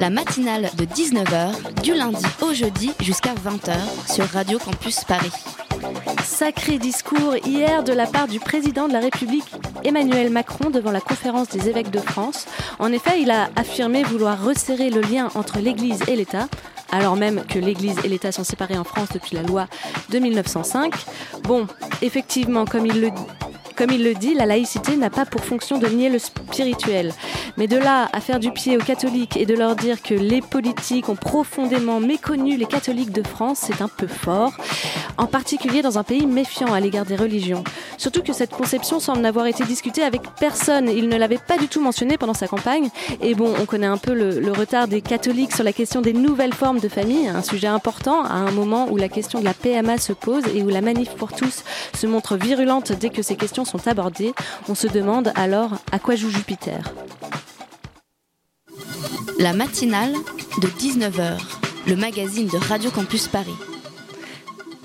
La matinale de 19h, du lundi au jeudi jusqu'à 20h sur Radio Campus Paris. Sacré discours hier de la part du président de la République Emmanuel Macron devant la conférence des évêques de France. En effet, il a affirmé vouloir resserrer le lien entre l'Église et l'État, alors même que l'Église et l'État sont séparés en France depuis la loi de 1905. Bon, effectivement, comme il le comme il le dit, la laïcité n'a pas pour fonction de nier le spirituel. Mais de là à faire du pied aux catholiques et de leur dire que les politiques ont profondément méconnu les catholiques de France, c'est un peu fort. En particulier dans un pays méfiant à l'égard des religions. Surtout que cette conception semble n'avoir été discutée avec personne. Il ne l'avait pas du tout mentionné pendant sa campagne. Et bon, on connaît un peu le, le retard des catholiques sur la question des nouvelles formes de famille, un sujet important à un moment où la question de la PMA se pose et où la manif pour tous se montre virulente dès que ces questions sont abordées. On se demande alors à quoi joue Jupiter. La matinale de 19h, le magazine de Radio Campus Paris.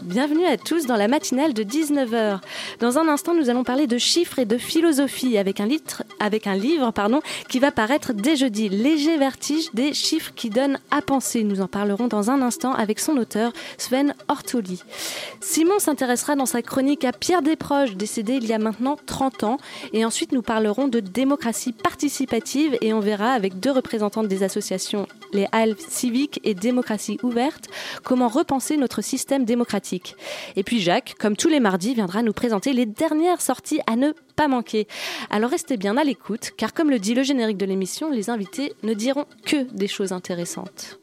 Bienvenue à tous dans la matinale de 19h. Dans un instant, nous allons parler de chiffres et de philosophie avec un, livre pardon, qui va paraître dès jeudi, Léger vertige des chiffres qui donnent à penser. Nous en parlerons dans un instant avec son auteur, Sven Ortoli. Simon s'intéressera dans sa chronique à Pierre Desproges, décédé il y a maintenant 30 ans. Et ensuite, nous parlerons de démocratie participative et on verra avec deux représentantes des associations, les HAL civiques et démocratie ouverte, comment repenser notre système démocratique. Et puis Jacques, comme tous les mardis, viendra nous présenter les dernières sorties à ne pas manquer. Alors restez bien à l'écoute, car comme le dit le générique de l'émission, les invités ne diront que des choses intéressantes.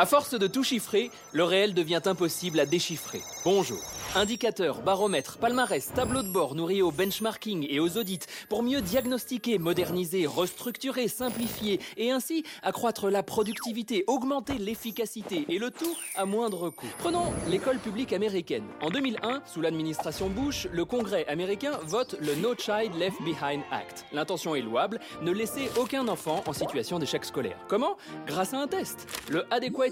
À force de tout chiffrer, le réel devient impossible à déchiffrer. Bonjour. Indicateurs, baromètres, palmarès, tableau de bord nourris au benchmarking et aux audits pour mieux diagnostiquer, moderniser, restructurer, simplifier et ainsi accroître la productivité, augmenter l'efficacité et le tout à moindre coût. Prenons l'école publique américaine. En 2001, sous l'administration Bush, le Congrès américain vote le No Child Left Behind Act. L'intention est louable, ne laisser aucun enfant en situation d'échec scolaire. Comment? Grâce à un test.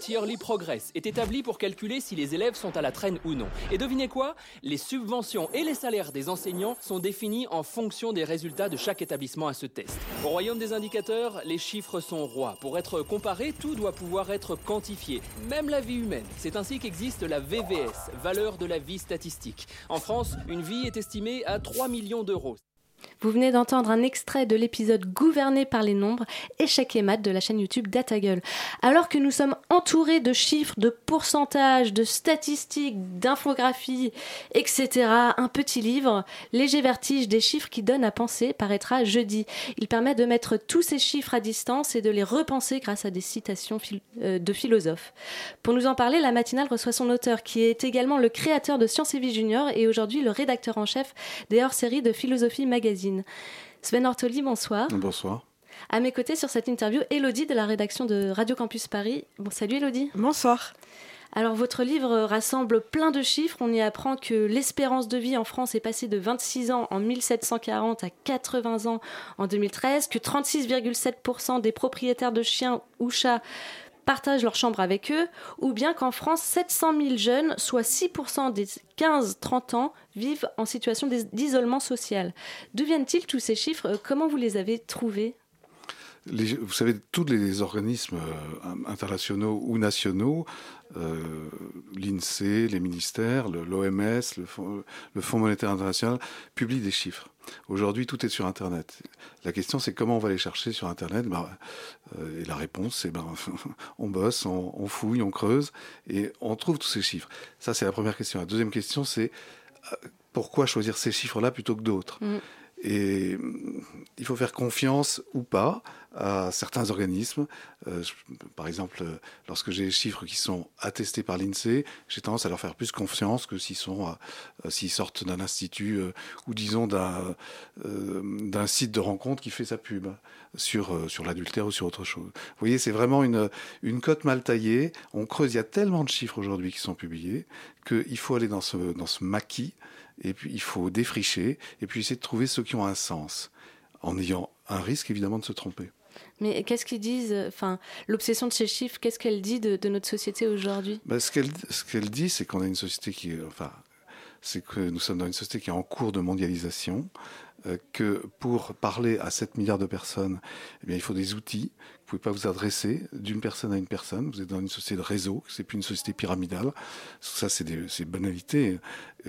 Yearly Progress est établi pour calculer si les élèves sont à la traîne ou non. Et devinez quoi? Les subventions et les salaires des enseignants sont définis en fonction des résultats de chaque établissement à ce test. Au royaume des indicateurs, les chiffres sont rois. Pour être comparé, tout doit pouvoir être quantifié, même la vie humaine. C'est ainsi qu'existe la VVS, valeur de la vie statistique. En France, une vie est estimée à 3 millions d'euros. Vous venez d'entendre un extrait de l'épisode Gouverné par les nombres, échec et maths de la chaîne YouTube DataGueule. Alors que nous sommes entourés de chiffres, de pourcentages, de statistiques, d'infographies, etc., un petit livre, Léger vertige des chiffres qui donnent à penser, paraîtra jeudi. Il permet de mettre tous ces chiffres à distance et de les repenser grâce à des citations euh, de philosophes. Pour nous en parler, la matinale reçoit son auteur, qui est également le créateur de Science et Vie Junior et aujourd'hui le rédacteur en chef des hors-séries de Philosophie Magazine. Sven Ortoli, bonsoir. Bonsoir. À mes côtés sur cette interview, Elodie de la rédaction de Radio Campus Paris. Bon, salut Elodie. Bonsoir. Alors votre livre rassemble plein de chiffres. On y apprend que l'espérance de vie en France est passée de 26 ans en 1740 à 80 ans en 2013, que 36,7% des propriétaires de chiens ou chats partagent leur chambre avec eux, ou bien qu'en France, 700 000 jeunes, soit 6% des 15-30 ans, vivent en situation d'is- d'isolement social. D'où viennent-ils tous ces chiffres? Comment vous les avez trouvés? Vous savez, tous les organismes euh, internationaux ou nationaux, euh, l'INSEE, les ministères, l'OMS, le Fonds monétaire international, publient des chiffres. Aujourd'hui, tout est sur Internet. La question, c'est comment on va les chercher sur Internet? Ben, euh, Et la réponse, c'est ben, on bosse, on, fouille, on creuse, et on trouve tous ces chiffres. Ça, c'est la première question. La deuxième question, c'est euh, pourquoi choisir ces chiffres-là plutôt que d'autres? Mm. Et mm, il faut faire confiance ou pas à certains organismes. Euh, par exemple, euh, lorsque j'ai des chiffres qui sont attestés par l'INSEE, j'ai tendance à leur faire plus confiance que s'ils euh, s'ils sortent d'un institut ou disons d'un site de rencontre qui fait sa pub sur l'adultère ou sur autre chose. Vous voyez, c'est vraiment une cote mal taillée. On creuse. Il y a tellement de chiffres aujourd'hui qui sont publiés qu'il faut aller dans ce maquis et puis il faut défricher et puis essayer de trouver ceux qui ont un sens en ayant un risque évidemment de se tromper. Mais qu'est-ce qu'ils disent Enfin, l'obsession de ces chiffres, qu'est-ce qu'elle dit de, notre société aujourd'hui? Ben, Ce qu'elle ce qu'elle dit, c'est qu'on a une société qui, enfin, c'est que nous sommes dans une société qui est en cours de mondialisation, que pour parler à 7 milliards de personnes, eh bien, il faut des outils. Vous ne pouvez pas vous adresser d'une personne à une personne. Vous êtes dans une société de réseau, c'est plus une société pyramidale. Ça, c'est des, banalités,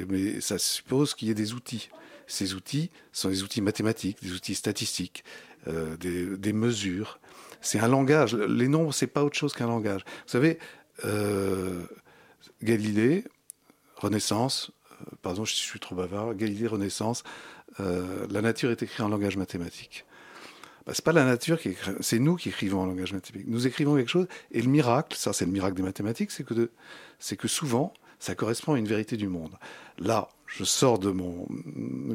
mais ça suppose qu'il y ait des outils. Ces outils sont des outils mathématiques, des outils statistiques, euh, des, mesures. C'est un langage. Les nombres, c'est pas autre chose qu'un langage. Vous savez, euh, Galilée, Renaissance, euh, pardon, je suis trop bavard. Galilée, Renaissance, la nature est écrite en langage mathématique. Bah, c'est pas la nature qui écrit, c'est nous qui écrivons en langage mathématique. Nous écrivons quelque chose, et le miracle, ça c'est le miracle des mathématiques, c'est que, c'est que souvent, ça correspond à une vérité du monde. Là, je sors de mon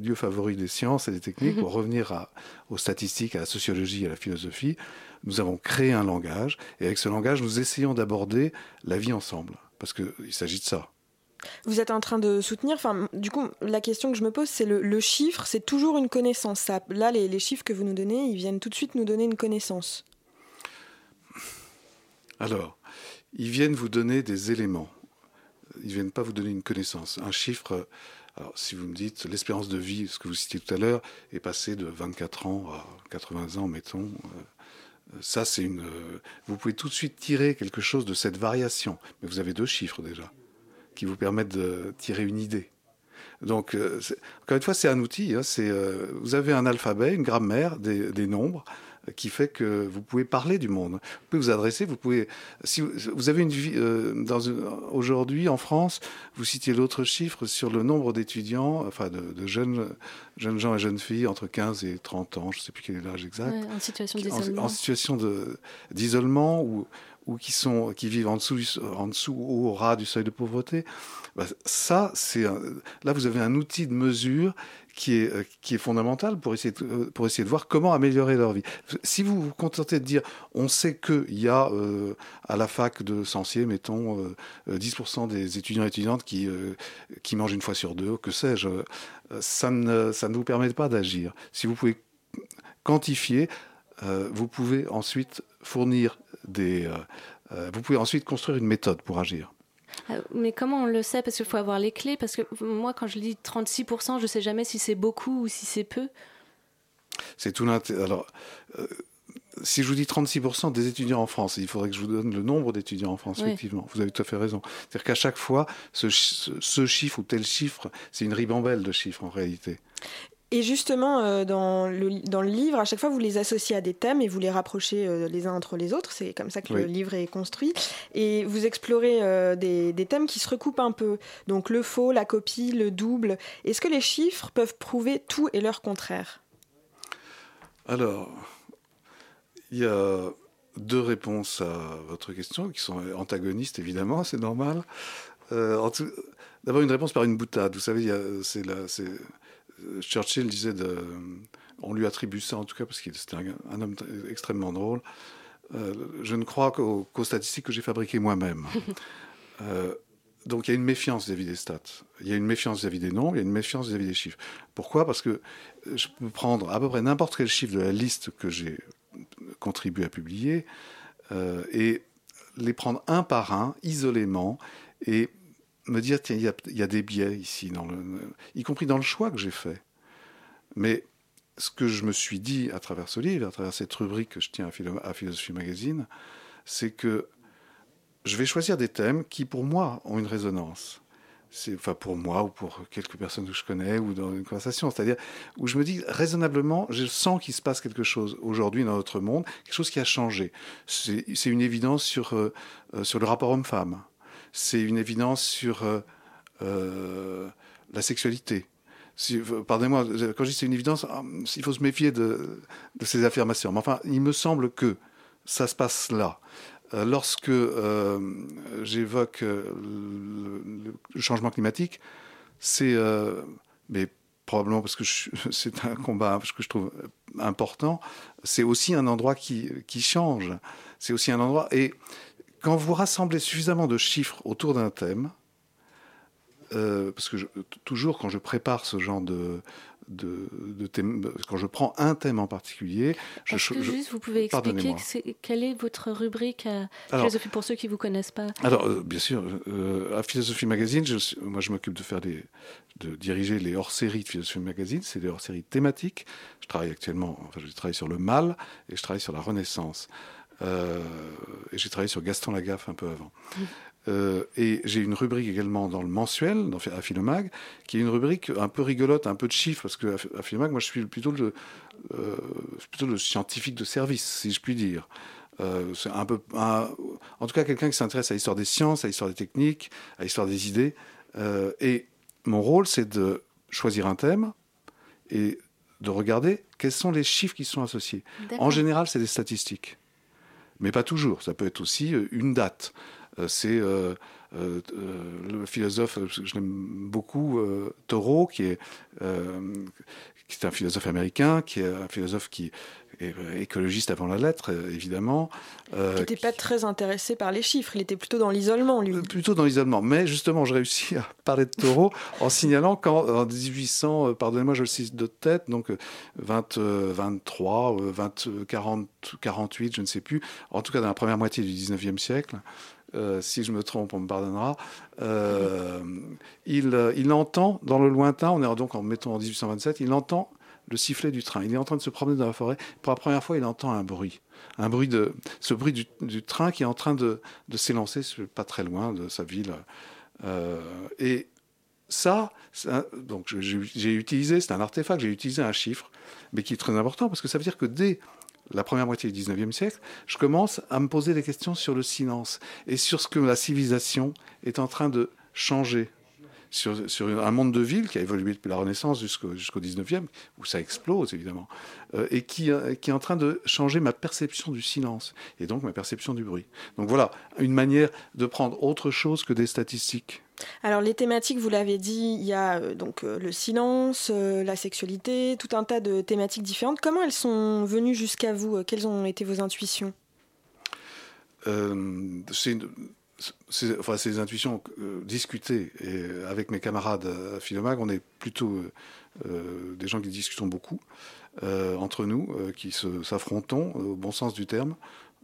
lieu favori des sciences et des techniques pour revenir aux statistiques, à la sociologie, à la philosophie. Nous avons créé un langage et avec ce langage, nous essayons d'aborder la vie ensemble parce qu'il s'agit de ça. Vous êtes en train de soutenir, enfin, du coup, la question que je me pose, c'est le, chiffre, c'est toujours une connaissance. là, les, chiffres que vous nous donnez, ils viennent tout de suite nous donner une connaissance. Alors, ils viennent vous donner des éléments ils ne viennent pas vous donner une connaissance. Un chiffre, alors si vous me dites l'espérance de vie, ce que vous citiez tout à l'heure, est passé de 24 ans à 80 ans, mettons. Euh, ça, c'est une. Euh, vous pouvez tout de suite tirer quelque chose de cette variation. Mais vous avez deux chiffres déjà qui vous permettent de tirer une idée. Donc, euh, encore une fois, c'est un outil. Hein, vous avez un alphabet, une grammaire, des nombres qui fait que vous pouvez parler du monde. Vous pouvez vous adresser, vous pouvez. Si vous, avez une vie. Euh, aujourd'hui, en France, vous citiez l'autre chiffre sur le nombre d'étudiants, enfin de, jeunes, jeunes gens et jeunes filles entre 15 et 30 ans, je ne sais plus quel est l'âge exact. en situation d'isolement. En, situation d'isolement ou, ou qui, sont, qui vivent en dessous, en dessous ou au ras du seuil de pauvreté. Bah, ça, c'est là, vous avez un outil de mesure qui est, euh, qui est fondamentale pour essayer, de, euh, pour essayer de voir comment améliorer leur vie. Si vous vous contentez de dire, on sait qu'il y a euh, à la fac de Sancier, mettons, 10% des étudiants et étudiantes qui, qui mangent une fois sur deux, que sais-je, ça ne, ça ne vous permet pas d'agir. Si vous pouvez quantifier, vous pouvez ensuite fournir des... vous pouvez ensuite construire une méthode pour agir. Euh, mais comment on le sait? Parce qu'il faut avoir les clés. Parce que moi, quand je dis 36%, je ne sais jamais si c'est beaucoup ou si c'est peu. C'est tout l'intérêt. Alors, euh, si je vous dis 36% des étudiants en France, il faudrait que je vous donne le nombre d'étudiants en France, effectivement. Vous avez tout à fait raison. C'est-à-dire qu'à chaque fois, ce, ce, chiffre ou tel chiffre, c'est une ribambelle de chiffres en réalité. Et justement, euh, dans, le, dans le livre, à chaque fois, vous les associez à des thèmes et vous les rapprochez euh, les uns entre les autres. C'est comme ça que le livre est construit. Et vous explorez euh, des, des, thèmes qui se recoupent un peu. Donc le faux, la copie, le double. Est-ce que les chiffres peuvent prouver tout et leur contraire? Alors, il y a deux réponses à votre question qui sont antagonistes, évidemment, c'est normal. D'abord, une réponse par une boutade. Vous savez, c'est Churchill disait de, on lui attribue ça en tout cas parce qu'il était un, homme extrêmement drôle. Euh, je ne crois qu'aux, statistiques que j'ai fabriquées moi-même. Euh, donc il y a une méfiance vis-à-vis des stats, il y a une méfiance vis-à-vis des nombres, il y a une méfiance vis-à-vis des chiffres. Pourquoi? Parce que je peux prendre à peu près n'importe quel chiffre de la liste que j'ai contribué à publier euh, et les prendre un par un, isolément, et me dire, tiens, il y, a, des biais ici, dans le, y compris dans le choix que j'ai fait. Mais ce que je me suis dit à travers ce livre, à travers cette rubrique que je tiens à, Philosophie Magazine, c'est que je vais choisir des thèmes qui, pour moi, ont une résonance. Enfin, pour moi ou pour quelques personnes que je connais ou dans une conversation. C'est-à-dire où je me dis, raisonnablement, je sens qu'il se passe quelque chose aujourd'hui dans notre monde, quelque chose qui a changé. C'est, une évidence sur, euh, euh, sur le rapport homme-femme c'est une évidence sur euh, euh, la sexualité. si, pardonnez-moi, quand je dis c'est une évidence, ah, il faut se méfier de, ces affirmations. Mais enfin, il me semble que ça se passe là. Euh, lorsque euh, j'évoque le, changement climatique, c'est mais probablement parce que c'est un combat que je trouve important, c'est aussi un endroit qui, qui change. C'est aussi un endroit. Et quand vous rassemblez suffisamment de chiffres autour d'un thème, euh, parce que toujours quand je prépare ce genre de, de, de thème, quand je prends un thème en particulier, je, que juste vous pouvez expliquer quelle est votre rubrique à philosophie pour ceux qui vous connaissent pas Alors euh, bien sûr, euh, à Philosophie Magazine, je, moi je m'occupe de faire des, de diriger les hors-séries de Philosophie Magazine. C'est des hors-séries thématiques. Je travaille actuellement, enfin je travaille sur le mal et je travaille sur la Renaissance. Et j'ai travaillé sur Gaston Lagaffe un peu avant. Euh, et j'ai une rubrique également dans le mensuel, dans, à Philomag, qui est une rubrique un peu rigolote, un peu de chiffres, parce que à Philomag, moi, je suis plutôt le, euh, plutôt le scientifique de service, si je puis dire. Euh, c'est un peu, en tout cas, quelqu'un qui s'intéresse à l'histoire des sciences, à l'histoire des techniques, à l'histoire des idées. et mon rôle, c'est de choisir un thème et de regarder quels sont les chiffres qui sont associés. En général, c'est des statistiques, mais pas toujours. Ça peut être aussi une date. Euh, c'est euh, euh, le philosophe, je l'aime beaucoup, Thoreau, qui est, qui est un philosophe américain, qui est un philosophe qui est écologiste avant la lettre, évidemment. Euh, qui n'était pas très intéressé par les chiffres, il était plutôt dans l'isolement, lui. Plutôt dans l'isolement. Mais justement, je réussis à parler de Thoreau en signalant qu'en 1800, pardonnez-moi, je le cite de tête, donc 20, 23, 20, 40, 48, je ne sais plus, en tout cas dans la première moitié du 19e siècle, euh, si je me trompe, on me pardonnera. Euh, il, euh, il, entend dans le lointain, on est donc en mettant en 1827, il entend le sifflet du train. Il est en train de se promener dans la forêt. Pour la première fois, il entend un bruit. Un bruit de, ce bruit du, train qui est en train de, de s'élancer pas très loin de sa ville. et ça, donc j'ai utilisé, c'est un artefact, j'ai utilisé un chiffre, mais qui est très important parce que ça veut dire que dès la première moitié du 19e siècle, je commence à me poser des questions sur le silence et sur ce que la civilisation est en train de changer. Sur, un monde de ville qui a évolué depuis la Renaissance jusqu'au jusqu'au 19e, où ça explose évidemment, euh, et euh, qui est en train de changer ma perception du silence, et donc ma perception du bruit. Donc voilà, une manière de prendre autre chose que des statistiques. Alors les thématiques, vous l'avez dit, il y a euh, donc euh, le silence, euh, la sexualité, tout un tas de thématiques différentes. Comment elles sont venues jusqu'à vous? Quelles ont été vos intuitions? C'est enfin, ces intuitions discutées avec mes camarades à Philomag, on est plutôt des gens qui discutons beaucoup entre nous, qui s'affrontons au bon sens du terme.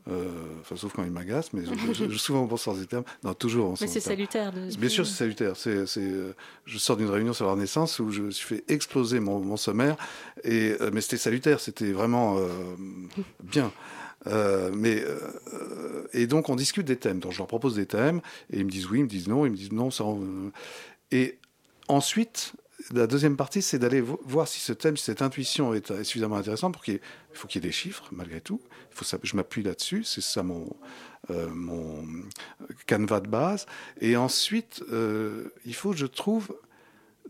Euh, enfin, sauf quand il m'agace, mais je, souvent au bon sens du terme. Non, toujours Mais c'est salutaire. Bien sûr, c'est salutaire. C'est, euh, je sors d'une réunion sur la Renaissance où je me suis fait exploser mon, mon sommaire, et, euh, mais c'était salutaire, c'était vraiment bien. mais et donc on discute des thèmes. Donc je leur propose des thèmes et ils me disent oui, ils me disent non, ils me disent non. Ça, et ensuite, la deuxième partie, c'est d'aller voir si ce thème, cette intuition est, suffisamment intéressante pour qu'il il faut qu'il y ait des chiffres, malgré tout. Je m'appuie là-dessus, c'est ça mon, euh, mon canevas de base. Et ensuite, euh, il faut je trouve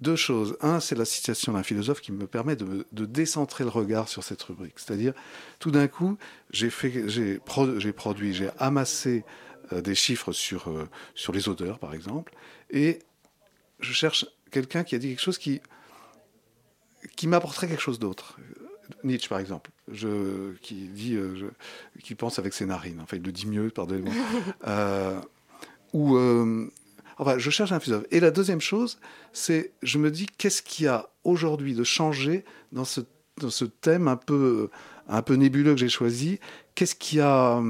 deux choses. Un, c'est la citation d'un philosophe qui me permet de, décentrer le regard sur cette rubrique. C'est-à-dire, tout d'un coup, j'ai fait, j'ai produit, j'ai amassé euh, des chiffres sur, sur les odeurs, par exemple, et je cherche quelqu'un qui a dit quelque chose qui, qui m'apporterait quelque chose d'autre. Nietzsche, par exemple, je, qui dit, euh, qui pense avec ses narines. Enfin, il le dit mieux, pardonnez-moi. euh, ou, euh, enfin, je cherche un philosophe. Et la deuxième chose, c'est, je me dis, qu'est-ce qu'il y a aujourd'hui de changer dans ce, dans ce thème un peu, un peu nébuleux que j'ai choisi? Qu'est-ce qui a,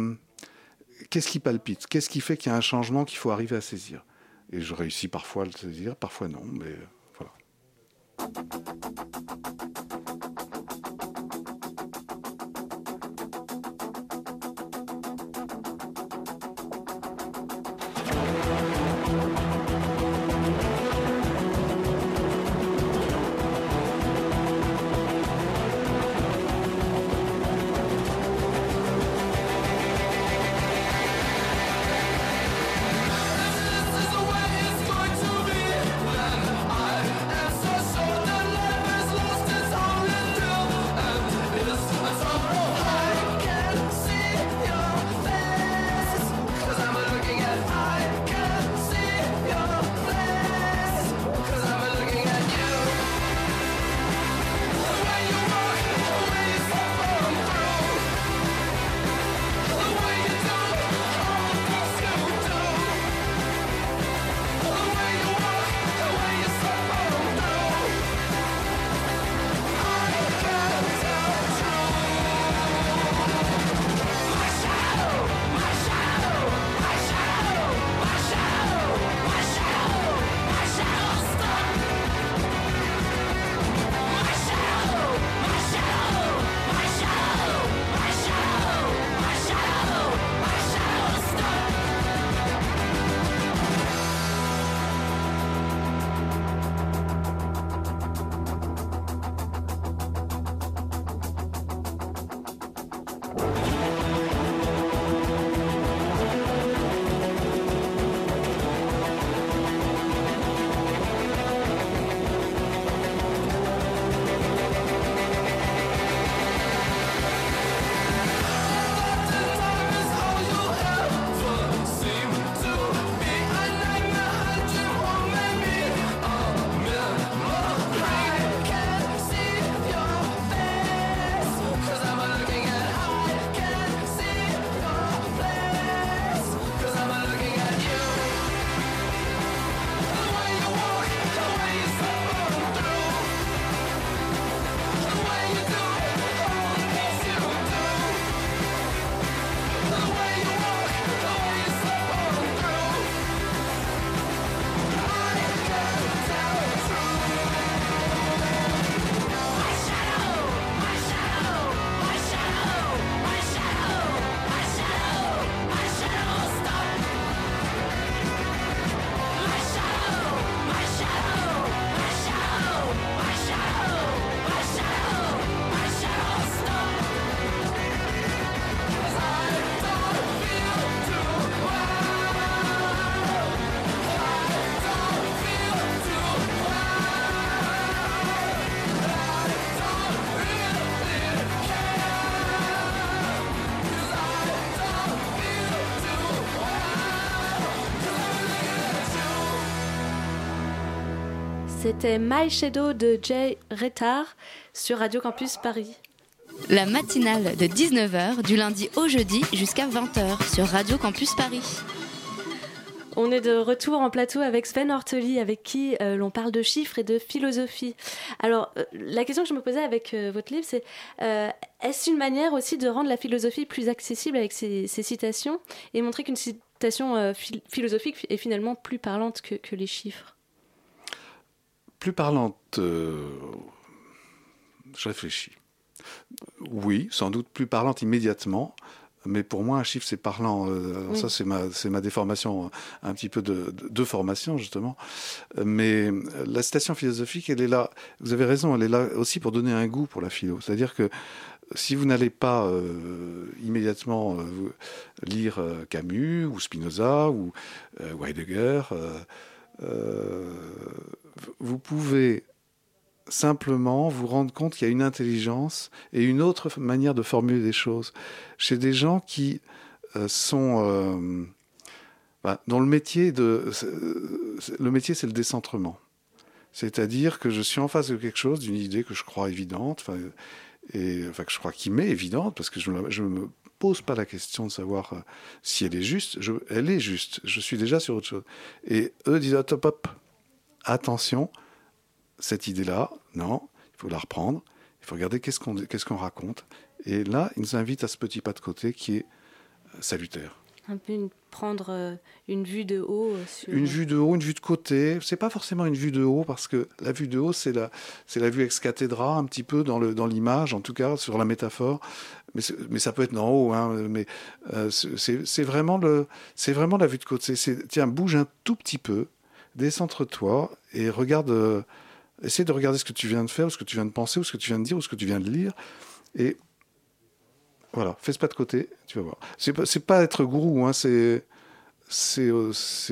qu'est-ce qui palpite? Qu'est-ce qui fait qu'il y a un changement qu'il faut arriver à saisir? Et je réussis parfois à le saisir, parfois non, mais voilà. C'était My Shadow de Jay Retard sur Radio Campus Paris. La matinale de 19h du lundi au jeudi jusqu'à 20h sur Radio Campus Paris. On est de retour en plateau avec Sven Orteli, avec qui euh, l'on parle de chiffres et de philosophie. Alors, euh, la question que je me posais avec euh, votre livre, c'est est-ce une manière aussi de rendre la philosophie plus accessible avec ces, citations et montrer qu'une citation philosophique est finalement plus parlante que les chiffres? Plus parlante, euh, je réfléchis. Oui, sans doute plus parlante immédiatement. Mais pour moi, un chiffre, c'est parlant. Euh, ça, c'est ma, c'est ma déformation, un petit peu de, de, formation, justement. Mais la citation philosophique, elle est là. Vous avez raison, elle est là aussi pour donner un goût pour la philo. C'est-à-dire que si vous n'allez pas euh, immédiatement lire Camus ou Spinoza ou Heidegger, vous pouvez simplement vous rendre compte qu'il y a une intelligence et une autre manière de formuler des choses. Chez des gens qui euh, sont euh, bah, dont le métier de le métier c'est le décentrement. C'est-à-dire que je suis en face de quelque chose d'une idée que je crois évidente et enfin que je crois qui m'est évidente parce que je ne me pose pas la question de savoir euh, si elle est juste. Elle est juste. Je suis déjà sur autre chose. Et eux disent hop hop attention, cette idée-là, non, il faut la reprendre, il faut regarder qu'est-ce qu'on qu'est-ce qu'on raconte. Et là, il nous invite à ce petit pas de côté qui est euh, salutaire. Un peu prendre euh, une vue de haut. Euh, une vue de haut, une vue de côté. C'est pas forcément une vue de haut parce que la vue de haut, c'est la, c'est la vue ex cathedra, un petit peu dans, le, dans l'image, en tout cas, sur la métaphore. Mais, mais ça peut être en haut. Hein, mais c'est, c'est, vraiment le, c'est vraiment la vue de côté. C'est, tiens, bouge un tout petit peu décentre-toi et regarde, euh, essaie de regarder ce que tu viens de faire, ou ce que tu viens de penser, ou ce que tu viens de dire, ou ce que tu viens de lire. Et voilà, fais ce pas de côté, tu vas voir. C'est pas, pas être gourou, hein, c'est, euh, c'est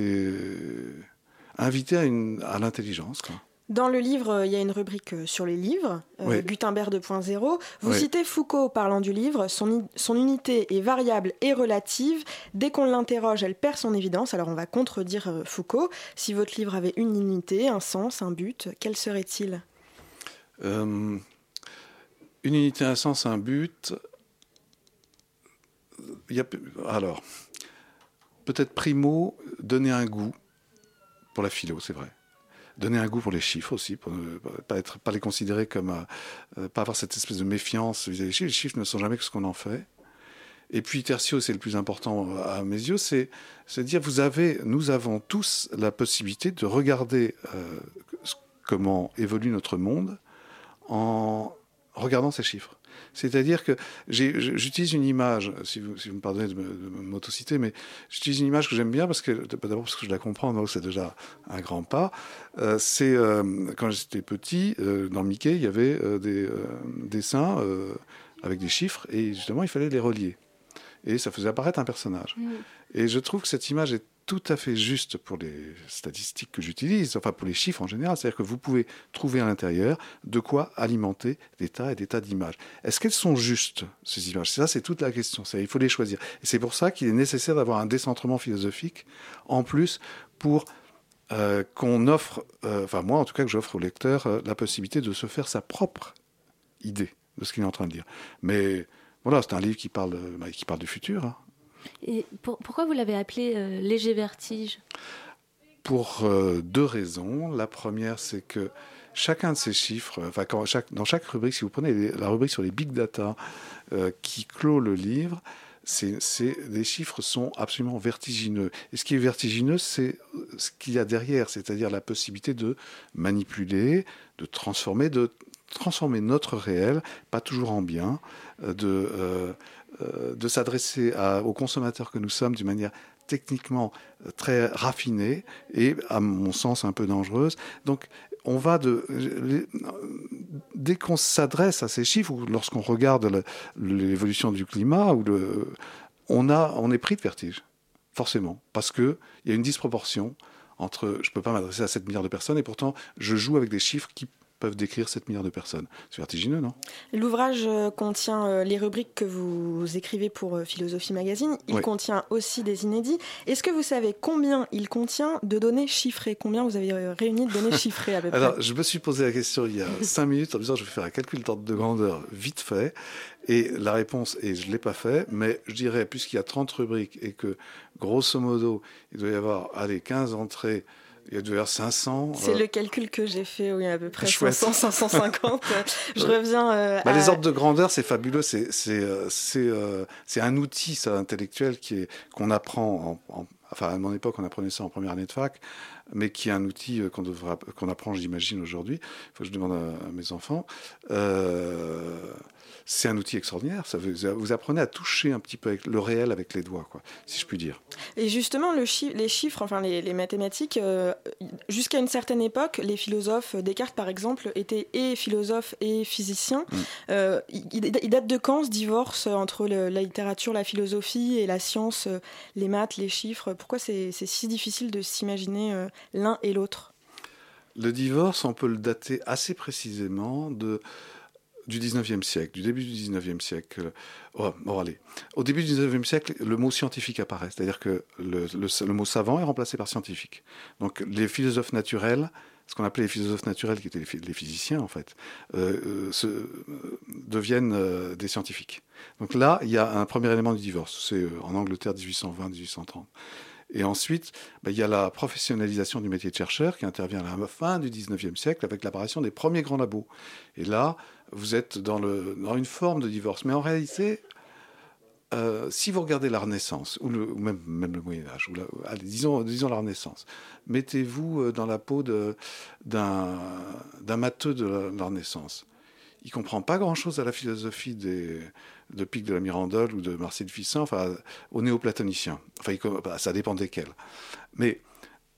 inviter à, à l'intelligence. Dans le livre, euh, il y a une rubrique euh, sur les livres, euh, Gutenberg 2.0. Vous citez Foucault parlant du livre, son, son, unité est variable et relative. Dès qu'on l'interroge, elle perd son évidence. Alors on va contredire Foucault. Si votre livre avait une unité, un sens, un but, quel serait-il? Une unité, un sens, un but. Il y a, alors, peut-être primo, donner un goût pour la philo, c'est vrai donner un goût pour les chiffres aussi, pour ne pas, être, pas les considérer comme, euh, euh, pas avoir cette espèce de méfiance vis-à-vis des chiffres. Les chiffres ne sont jamais que ce qu'on en fait. Et puis tertio, c'est le plus important à mes yeux, c'est dire vous avez, nous avons tous la possibilité de regarder euh, comment évolue notre monde en regardant ces chiffres. C'est-à-dire que j'utilise une image, si vous, me pardonnez de m'autociter, mais j'utilise une image que j'aime bien parce que d'abord parce que je la comprends, donc c'est déjà un grand pas. Euh, c'est euh, quand j'étais petit, euh, dans Mickey, il y avait des dessins avec des chiffres et justement il fallait les relier et ça faisait apparaître un personnage. Et je trouve que cette image est tout à fait juste pour les statistiques que j'utilise, enfin pour les chiffres en général. C'est-à-dire que vous pouvez trouver à l'intérieur de quoi alimenter des tas et des tas d'images. Est-ce qu'elles sont justes, ces images? Ça, c'est toute la question. Il faut les choisir. Et c'est pour ça qu'il est nécessaire d'avoir un décentrement philosophique, en plus, pour euh, qu'on offre, euh, enfin moi en tout cas que j'offre au lecteur euh, la possibilité de se faire sa propre idée de ce qu'il est en train de dire. Mais voilà, c'est un livre qui parle, qui parle du futur. Hein. Et pourquoi vous l'avez appelé euh, Léger Vertige? Pour euh, deux raisons. La première, c'est que chacun de ces chiffres, enfin, dans chaque rubrique, si vous prenez la rubrique sur les big data euh, qui clôt le livre, c'est, les chiffres sont absolument vertigineux. Et ce qui est vertigineux, c'est ce qu'il y a derrière, c'est-à-dire la possibilité de manipuler, de transformer, de transformer notre réel, pas toujours en bien, de, de s'adresser aux consommateurs que nous sommes d'une manière techniquement euh, très raffinée et, à mon sens, un peu dangereuse. Donc, on va de. Dès qu'on s'adresse à ces chiffres, ou lorsqu'on regarde l'évolution du climat, ou on, a, on est pris de vertige, forcément, parce qu'il y a une disproportion entre. Je ne peux pas m'adresser à 7 milliards de personnes, et pourtant, je joue avec des chiffres qui peuvent décrire 7 milliards de personnes. C'est vertigineux, non? L'ouvrage euh, contient euh, les rubriques que vous écrivez pour euh, Philosophie Magazine. Il contient aussi des inédits. Est-ce que vous savez combien il contient de données chiffrées? Combien vous avez réuni de données chiffrées à peu près? Alors, je me suis posé la question il y a 5 minutes en disant je vais faire un calcul de grandeur vite fait. Et la réponse est je ne l'ai pas fait, mais je dirais, puisqu'il y a 30 rubriques et que, grosso modo, il doit y avoir, allez, 15 entrées il y a vers 500. C'est euh, le calcul que j'ai fait, oui, à peu près 500, 550. je reviens. Euh, bah, Les ordres de grandeur, c'est fabuleux. C'est euh, c'est un outil ça, intellectuel qui est qu'on apprend. En, enfin, à mon époque, on apprenait ça en première année de fac, mais qui est un outil qu'on qu'on apprend, j'imagine, aujourd'hui. Il faut que je demande à, à mes enfants c'est un outil extraordinaire. Ça vous, apprenez à toucher un petit peu avec le réel avec les doigts, quoi, si je puis dire. Et justement, le les chiffres, enfin les, mathématiques, euh, jusqu'à une certaine époque, les philosophes, Descartes par exemple, étaient et philosophes et physiciens. Mm. Euh, il, date de quand ce divorce entre la littérature, la philosophie et la science, euh, les maths, les chiffres? Pourquoi c'est si difficile de s'imaginer l'un et l'autre Le divorce, on peut le dater assez précisément du 19e siècle, du début du 19e siècle. Oh, allez. Au début du 19e siècle, le mot scientifique apparaît, c'est-à-dire que le, mot savant est remplacé par scientifique. Donc les philosophes naturels, ce qu'on appelait les philosophes naturels, qui étaient les, physiciens en fait, euh, euh, euh, deviennent des scientifiques. Donc là, il y a un premier élément du divorce. C'est en Angleterre 1820-1830. Et ensuite, bah, il y a la professionnalisation du métier de chercheur qui intervient à la fin du 19e siècle avec l'apparition des premiers grands labos. Et là, vous êtes dans, une forme de divorce. Mais en réalité, euh, si vous regardez la Renaissance, ou, même, le Moyen Âge, disons, la Renaissance, mettez-vous euh, dans la peau d'un matheux de la, Renaissance. Il comprend pas grand-chose à la philosophie des, de Pic de la Mirandole ou de Marcel Fissin, enfin, aux néoplatoniciens. Enfin, bah, ça dépend desquels. Mais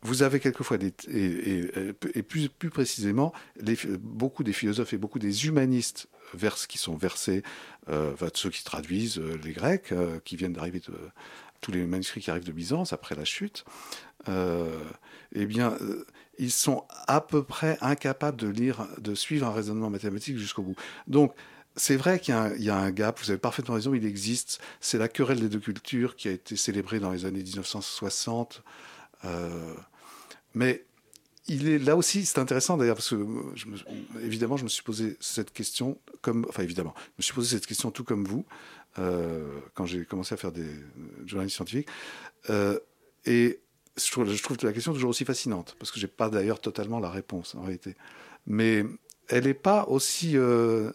vous avez quelquefois, des, et, plus, précisément, beaucoup des philosophes et beaucoup des humanistes vers, qui sont versés, euh, ceux qui traduisent euh, les Grecs, euh, qui viennent d'arriver de tous les manuscrits qui arrivent de Byzance après la chute, eh bien, ils sont à peu près incapables de lire, de suivre un raisonnement mathématique jusqu'au bout. Donc, c'est vrai qu'il y, a un gap, vous avez parfaitement raison, il existe. C'est la querelle des deux cultures qui a été célébrée dans les années 1960. Euh, mais il est là aussi, c'est intéressant d'ailleurs, parce que évidemment, je me suis posé cette question, comme, enfin évidemment, je me suis posé cette question tout comme vous, euh, quand j'ai commencé à faire des journalistes scientifiques. Euh, et je trouve, je trouve, la question toujours aussi fascinante, parce que je n'ai pas d'ailleurs totalement la réponse en réalité. Mais elle n'est pas aussi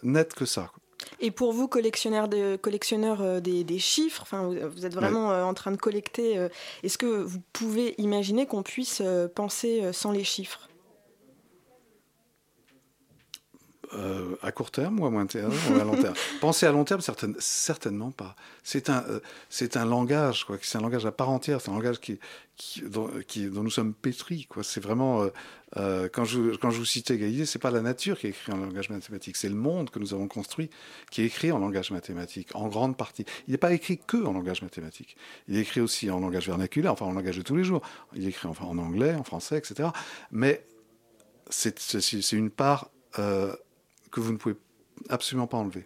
nette que ça. Et pour vous, collectionneur, de, collectionneur euh, des, chiffres, enfin, vous, êtes vraiment euh, en train de collecter, euh, est-ce que vous pouvez imaginer qu'on puisse penser sans les chiffres? À court terme ou à moyen terme ou à long terme? Penser à long terme, certainement pas. C'est un, c'est un langage, quoi. C'est un langage à part entière. C'est un langage qui, dont, nous sommes pétris. Quoi. C'est vraiment, euh, euh, quand, je, quand je vous citais Galilée, c'est pas la nature qui est écrite en langage mathématique, c'est le monde que nous avons construit qui est écrit en langage mathématique, en grande partie. Il n'est pas écrit que en langage mathématique. Il est écrit aussi en langage vernaculaire, enfin en langage de tous les jours. Il est écrit enfin, en anglais, en français, etc. Mais c'est une part euh, que vous ne pouvez absolument pas enlever.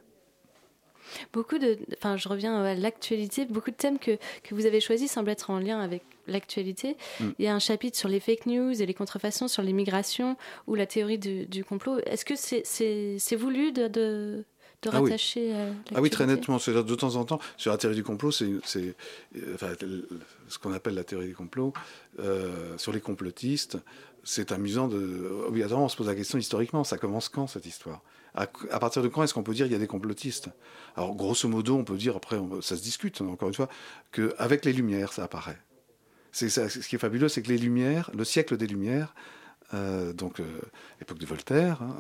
Beaucoup de, enfin, je reviens à l'actualité. Beaucoup de thèmes que, que vous avez choisis semblent être en lien avec l'actualité. Mm. Il y a un chapitre sur les fake news et les contrefaçons, sur l'immigration ou la théorie du, complot. Est-ce que c'est voulu de, de, de ah rattacher oui. Ah oui, très nettement. De temps en temps, sur la théorie du complot, c'est enfin, ce qu'on appelle la théorie du complot, euh, sur les complotistes. C'est amusant de. Obligatoirement, on se pose la question historiquement. Ça commence quand cette histoire? À, partir de quand est-ce qu'on peut dire qu'il y a des complotistes? Alors, grosso modo, on peut dire, après, ça se discute, encore une fois, qu'avec les Lumières, ça apparaît. C'est ce qui est fabuleux, c'est que les Lumières, le siècle des Lumières, euh, donc euh, l'époque de Voltaire, hein,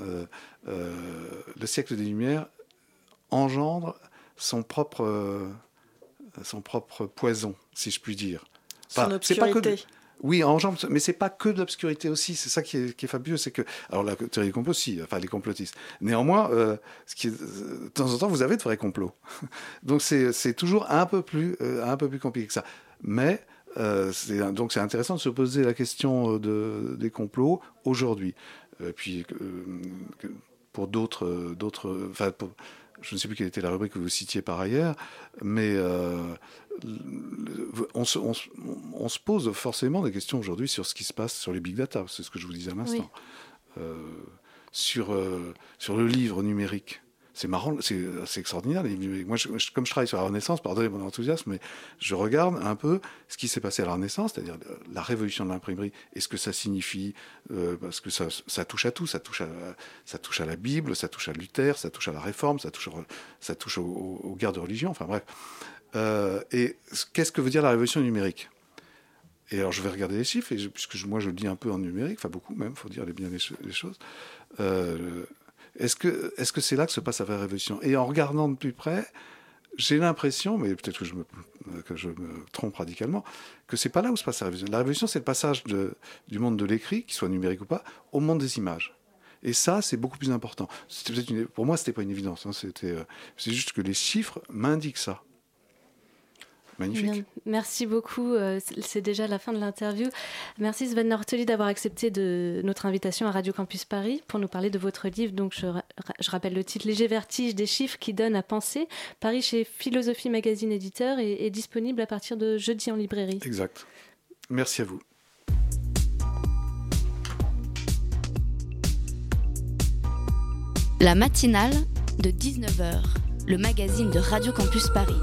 euh, le siècle des Lumières engendre son propre, son propre poison, si je puis dire. Son obscurité. Oui, en jambes, mais c'est pas que de l'obscurité aussi. C'est ça qui est, fabuleux, c'est que alors la théorie du complot, si, enfin les complotistes. Néanmoins, euh, qui de temps en temps, vous avez de vrais complots. donc c'est toujours un peu plus euh, un peu plus compliqué que ça. Mais euh, donc c'est intéressant de se poser la question de, des complots aujourd'hui. Puis, pour d'autres, d'autres, enfin, je ne sais plus quelle était la rubrique que vous citiez par ailleurs, mais on, se, on, se, pose forcément des questions aujourd'hui sur ce qui se passe sur les big data. C'est ce que je vous disais à l'instant. sur, sur le livre numérique c'est marrant, c'est extraordinaire. Moi, comme je travaille sur la Renaissance, pardonnez mon enthousiasme, mais je regarde un peu ce qui s'est passé à la Renaissance, c'est-à-dire la révolution de l'imprimerie et ce que ça signifie, euh, parce que ça, touche à tout, ça touche à, ça touche à la Bible, ça touche à Luther, ça touche à la Réforme, ça touche, ça touche aux, guerres de religion, enfin bref. Euh, et qu'est-ce que veut dire la révolution numérique? Et alors je vais regarder les chiffres, puisque moi je le dis un peu en numérique, enfin beaucoup même, il faut dire bien les, choses. Euh, est-ce que c'est là que se passe la vraie révolution? Et en regardant de plus près, j'ai l'impression, mais peut-être que je me trompe radicalement, que c'est pas là où se passe la révolution. La révolution, c'est le passage du monde de l'écrit, qu'il soit numérique ou pas, au monde des images. Et ça, c'est beaucoup plus important. Pour moi, c'était pas une évidence. Hein, c'était, euh, c'est juste que les chiffres m'indiquent ça. Magnifique. merci beaucoup. Euh, c'est déjà la fin de l'interview. Merci Sven Norteli d'avoir accepté de notre invitation à Radio Campus Paris pour nous parler de votre livre. Donc, je, je rappelle le titre Léger vertige des chiffres qui donnent à penser. Paris chez Philosophie Magazine Éditeur et est disponible à partir de jeudi en librairie. Exact. Merci à vous. La matinale de 19h, le magazine de Radio Campus Paris.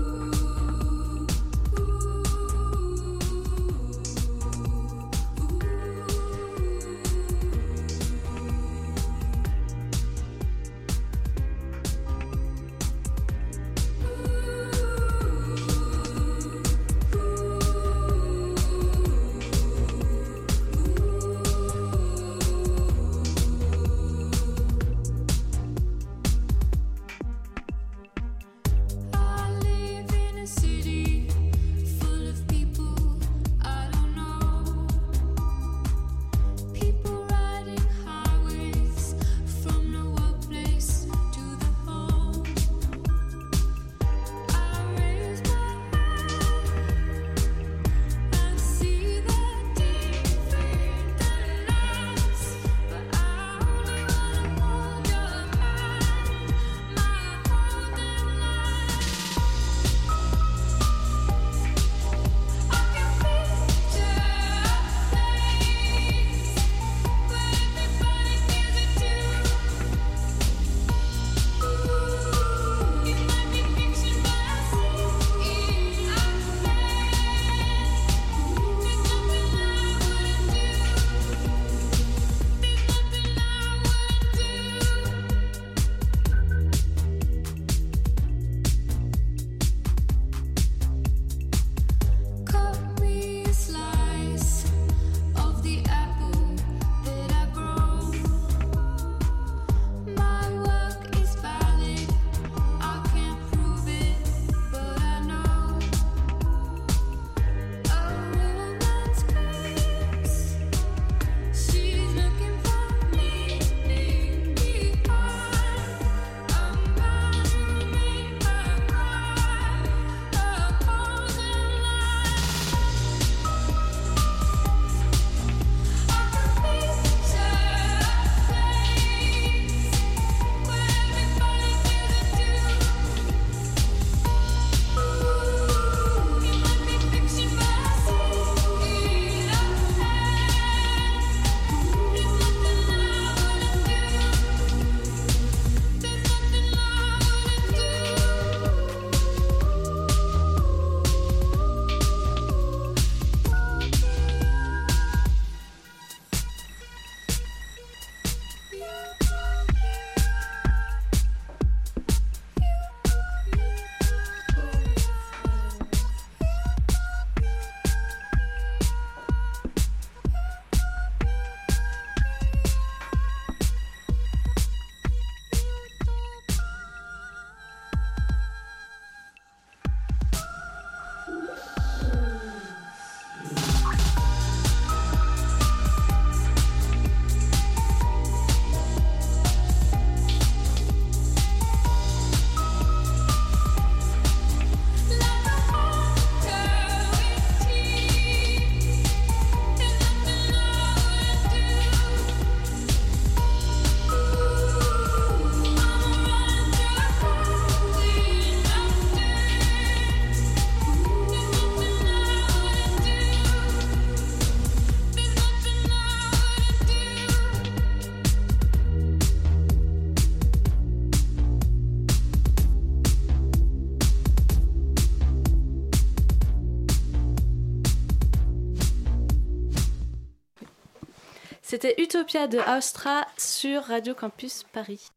C'était Utopia de Austra sur Radio Campus Paris.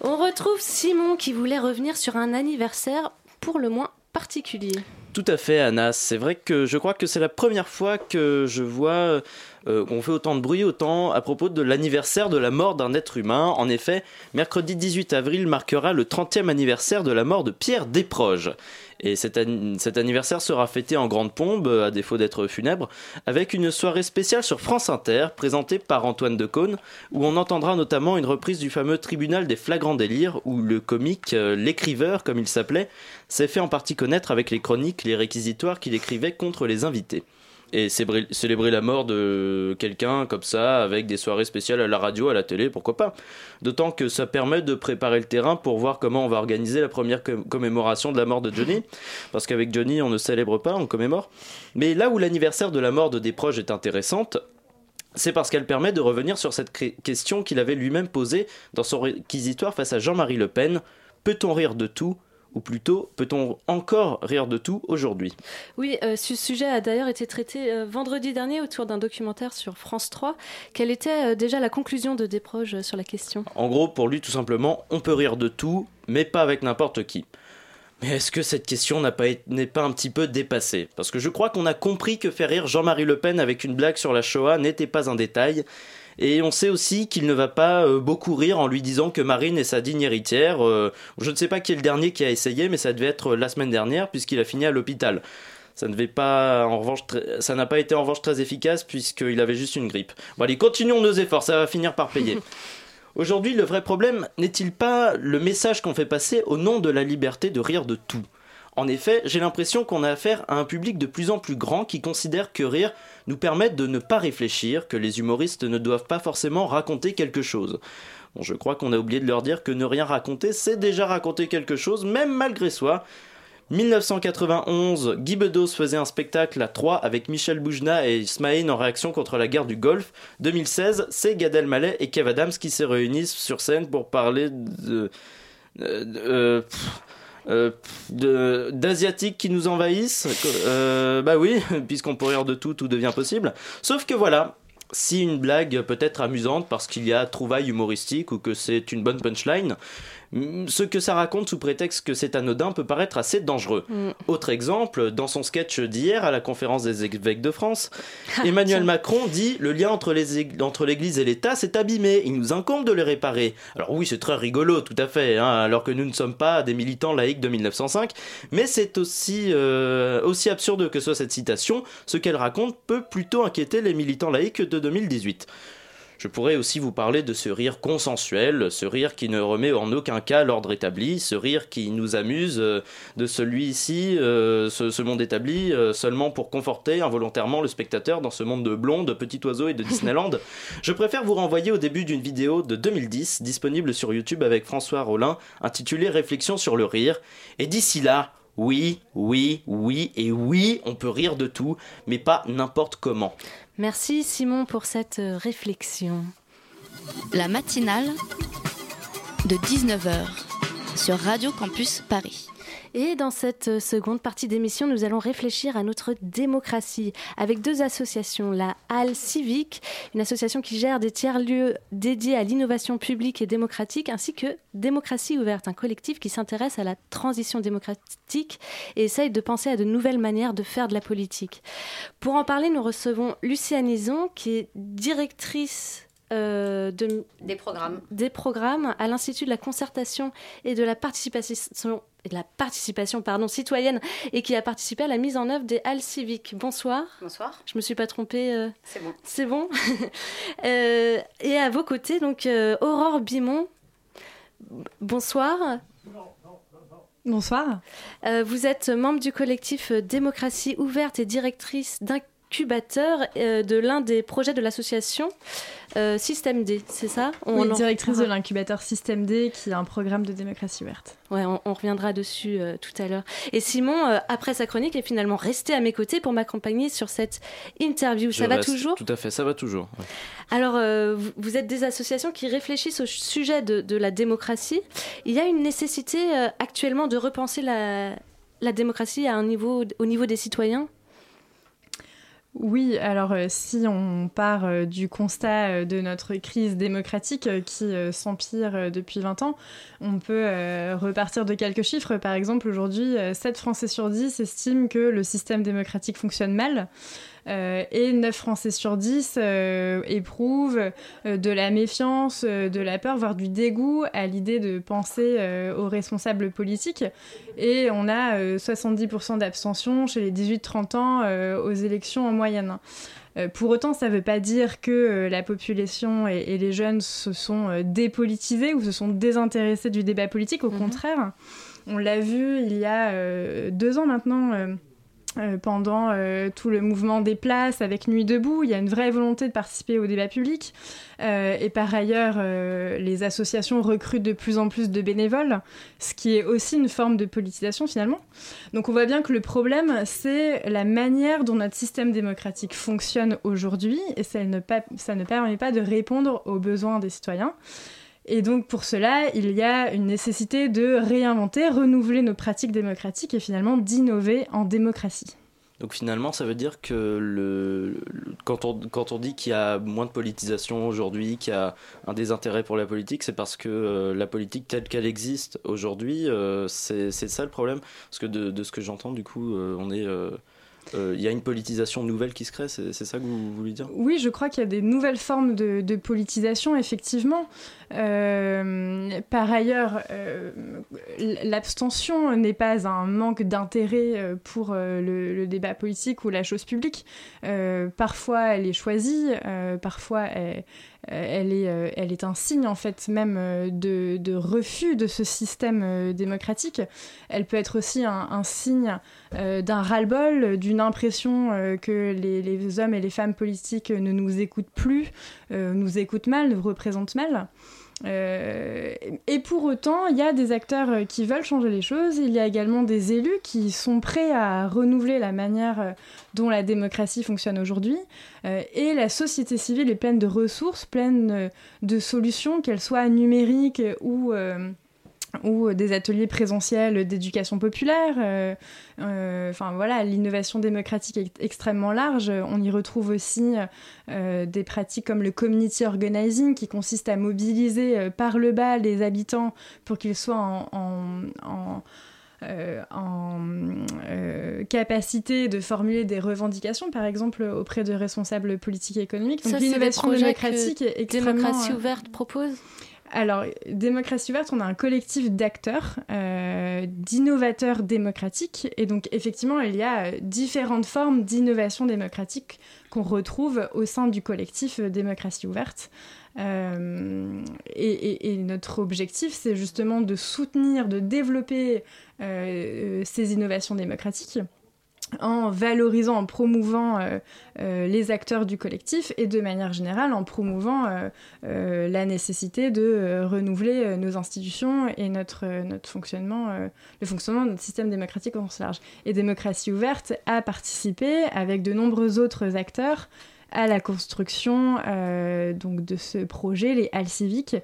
On retrouve Simon qui voulait revenir sur un anniversaire pour le moins particulier. Tout à fait, Anna. C'est vrai que je crois que c'est la première fois que je vois euh, qu'on fait autant de bruit, autant à propos de l'anniversaire de la mort d'un être humain. En effet, mercredi 18 avril marquera le 30e anniversaire de la mort de Pierre Desproges. Et cet, anniversaire sera fêté en grande pompe, à défaut d'être funèbre, avec une soirée spéciale sur France Inter, présentée par Antoine Decaune, où on entendra notamment une reprise du fameux tribunal des flagrants délires, où le comique, euh, l'écriveur comme il s'appelait, s'est fait en partie connaître avec les chroniques, les réquisitoires qu'il écrivait contre les invités et célébrer la mort de quelqu'un comme ça, avec des soirées spéciales à la radio, à la télé, pourquoi pas. D'autant que ça permet de préparer le terrain pour voir comment on va organiser la première commémoration de la mort de Johnny, parce qu'avec Johnny, on ne célèbre pas, on commémore. Mais là où l'anniversaire de la mort de des proches est intéressante, c'est parce qu'elle permet de revenir sur cette question qu'il avait lui-même posée dans son réquisitoire face à Jean-Marie Le Pen. Peut-on rire de tout? Ou plutôt peut-on encore rire de tout aujourd'hui? Oui, euh, ce sujet a d'ailleurs été traité euh, vendredi dernier autour d'un documentaire sur France 3. Quelle était euh, déjà la conclusion de Desproges sur la question? En gros, pour lui, tout simplement, on peut rire de tout, mais pas avec n'importe qui. Mais est-ce que cette question n'est pas, pas un petit peu dépassée? Parce que je crois qu'on a compris que faire rire Jean-Marie Le Pen avec une blague sur la Shoah n'était pas un détail, et on sait aussi qu'il ne va pas euh, beaucoup rire en lui disant que Marine est sa digne héritière. Euh, je ne sais pas qui est le dernier qui a essayé, mais ça devait être la semaine dernière puisqu'il a fini à l'hôpital. Ça ne pas, en revanche, ça n'a pas été en revanche très efficace puisqu'il avait juste une grippe. Bon allez, continuons nos efforts, ça va finir par payer. Aujourd'hui, le vrai problème n'est-il pas le message qu'on fait passer au nom de la liberté de rire de tout? En effet, j'ai l'impression qu'on a affaire à un public de plus en plus grand qui considère que rire nous permet de ne pas réfléchir, que les humoristes ne doivent pas forcément raconter quelque chose. Bon, je crois qu'on a oublié de leur dire que ne rien raconter, c'est déjà raconter quelque chose, même malgré soi. 1991, Guy Bedos faisait un spectacle à Troyes avec Michel Boujna et Ismaïn en réaction contre la guerre du Golfe. 2016, c'est Gad Elmaleh et Kev Adams qui se réunissent sur scène pour parler de... Euh, euh, d'asiatiques qui nous envahissent. Euh, bah oui, puisqu'on peut rire de tout, tout devient possible. Sauf que voilà, si une blague peut être amusante parce qu'il y a trouvaille humoristique ou que c'est une bonne punchline, ce que ça raconte sous prétexte que c'est anodin peut paraître assez dangereux. Mm. Autre exemple, dans son sketch d'hier à la conférence des évêques de France, ah, Emmanuel Macron dit le lien entre l'Église et l'État s'est abîmé, il nous incombe de le réparer. Alors oui, c'est très rigolo, tout à fait, hein, alors que nous ne sommes pas des militants laïcs de 1905, mais c'est aussi, euh, aussi absurde que soit cette citation, ce qu'elle raconte peut plutôt inquiéter les militants laïcs de 2018. Je pourrais aussi vous parler de ce rire consensuel, ce rire qui ne remet en aucun cas l'ordre établi, ce rire qui nous amuse euh, de celui-ci, euh, ce, monde établi, euh, seulement pour conforter involontairement le spectateur dans ce monde de blondes, de petits oiseaux et de Disneyland. Je préfère vous renvoyer au début d'une vidéo de 2010 disponible sur YouTube avec François Rollin intitulée Réflexion sur le rire. Et d'ici là, oui, oui, oui et oui, on peut rire de tout, mais pas n'importe comment. Merci Simon pour cette euh, réflexion. La matinale de 19h sur Radio Campus Paris. Et dans cette euh, seconde partie d'émission, nous allons réfléchir à notre démocratie avec deux associations. La Halle Civique, une association qui gère des tiers-lieux dédiés à l'innovation publique et démocratique, ainsi que Démocratie ouverte, un collectif qui s'intéresse à la transition démocratique et essaye de penser à de nouvelles manières de faire de la politique. Pour en parler, nous recevons Luciane Ison, qui est directrice euh, de, des programmes. Des programmes à l'Institut de la concertation et de la participation, de la participation pardon, citoyenne et qui a participé à la mise en œuvre des halles civiques. Bonsoir. Bonsoir. Je me suis pas trompée. Euh, c'est bon. C'est bon. Euh, et à vos côtés, donc Aurore Bimon. Bonsoir. Bonsoir. vous êtes membre du collectif Démocratie ouverte et directrice d'un incubateur euh, de l'un des projets de l'association euh, Système D, c'est ça Oui, directrice de l'incubateur Système D, qui est un programme de démocratie ouverte. Ouais, on, reviendra dessus euh, tout à l'heure. Et Simon, après sa chronique, est finalement resté à mes côtés pour m'accompagner sur cette interview. ça va toujours Tout à fait, ça va toujours. Alors, vous, êtes des associations qui réfléchissent au sujet de, de la démocratie. Il y a une nécessité actuellement de repenser la la démocratie à un niveau, au niveau des citoyens? Oui, alors euh, si on part euh, du constat euh, de notre crise démocratique qui s'empire depuis 20 ans, on peut repartir de quelques chiffres. Par exemple, aujourd'hui, 7 Français sur 10 estiment que le système démocratique fonctionne mal. Euh, et 9 Français sur 10 euh, éprouvent euh, de la méfiance, de la peur, voire du dégoût à l'idée de penser aux responsables politiques. Et on a 70% d'abstention chez les 18-30 ans aux élections en moyenne. Pour autant, ça ne veut pas dire que la population et, les jeunes se sont dépolitisés ou se sont désintéressés du débat politique. Au mhm. contraire, on l'a vu il y a deux ans maintenant euh, pendant euh, tout le mouvement des places avec Nuit debout. Il y a une vraie volonté de participer au débat public. Euh, et par ailleurs, les associations recrutent de plus en plus de bénévoles, ce qui est aussi une forme de politisation finalement. Donc on voit bien que le problème, c'est la manière dont notre système démocratique fonctionne aujourd'hui, et ça ne permet pas de répondre aux besoins des citoyens. Et donc pour cela, il y a une nécessité de réinventer, renouveler nos pratiques démocratiques et finalement d'innover en démocratie. Donc finalement, ça veut dire que le, quand, on, quand on dit qu'il y a moins de politisation aujourd'hui, qu'il y a un désintérêt pour la politique, c'est parce que euh, la politique telle qu'elle existe aujourd'hui, euh, c'est ça le problème. Parce que de, de ce que j'entends, du coup, euh, on est il euh, y a une politisation nouvelle qui se crée, c'est ça que vous voulez dire? Oui, je crois qu'il y a des nouvelles formes de, politisation, effectivement. Euh, par ailleurs, euh, l'abstention n'est pas un manque d'intérêt pour le, débat politique ou la chose publique. parfois, elle est choisie, parfois, elle, est, un signe, en fait, même de, refus de ce système démocratique. Elle peut être aussi un, signe d'un ras-le-bol, d'une impression euh, que les, hommes et les femmes politiques ne nous écoutent plus, euh, nous écoutent mal, nous représentent mal. Euh, et pour autant, il y a des acteurs qui veulent changer les choses, il y a également des élus qui sont prêts à renouveler la manière dont la démocratie fonctionne aujourd'hui, et la société civile est pleine de ressources, pleine de solutions, qu'elles soient numériques ou ou des ateliers présentiels d'éducation populaire. Euh, euh, enfin voilà, l'innovation démocratique est extrêmement large. On y retrouve aussi euh, des pratiques comme le community organizing qui consiste à mobiliser par le bas les habitants pour qu'ils soient en, en, capacité de formuler des revendications, par exemple auprès de responsables politiques et économiques. Donc l'innovation démocratique est extrêmement... Démocratie ouverte propose? Alors, Démocratie ouverte, on a un collectif d'acteurs, euh, d'innovateurs démocratiques. Et donc, effectivement, il y a différentes formes d'innovation démocratique qu'on retrouve au sein du collectif Démocratie ouverte. Euh, et, notre objectif, c'est justement de soutenir, de développer euh, ces innovations démocratiques en valorisant, en promouvant euh, euh, les acteurs du collectif et de manière générale en promouvant euh, la nécessité de renouveler nos institutions et notre, fonctionnement, le fonctionnement de notre système démocratique au sens large. Et Démocratie ouverte a participé avec de nombreux autres acteurs à la construction donc de ce projet, les halles civiques,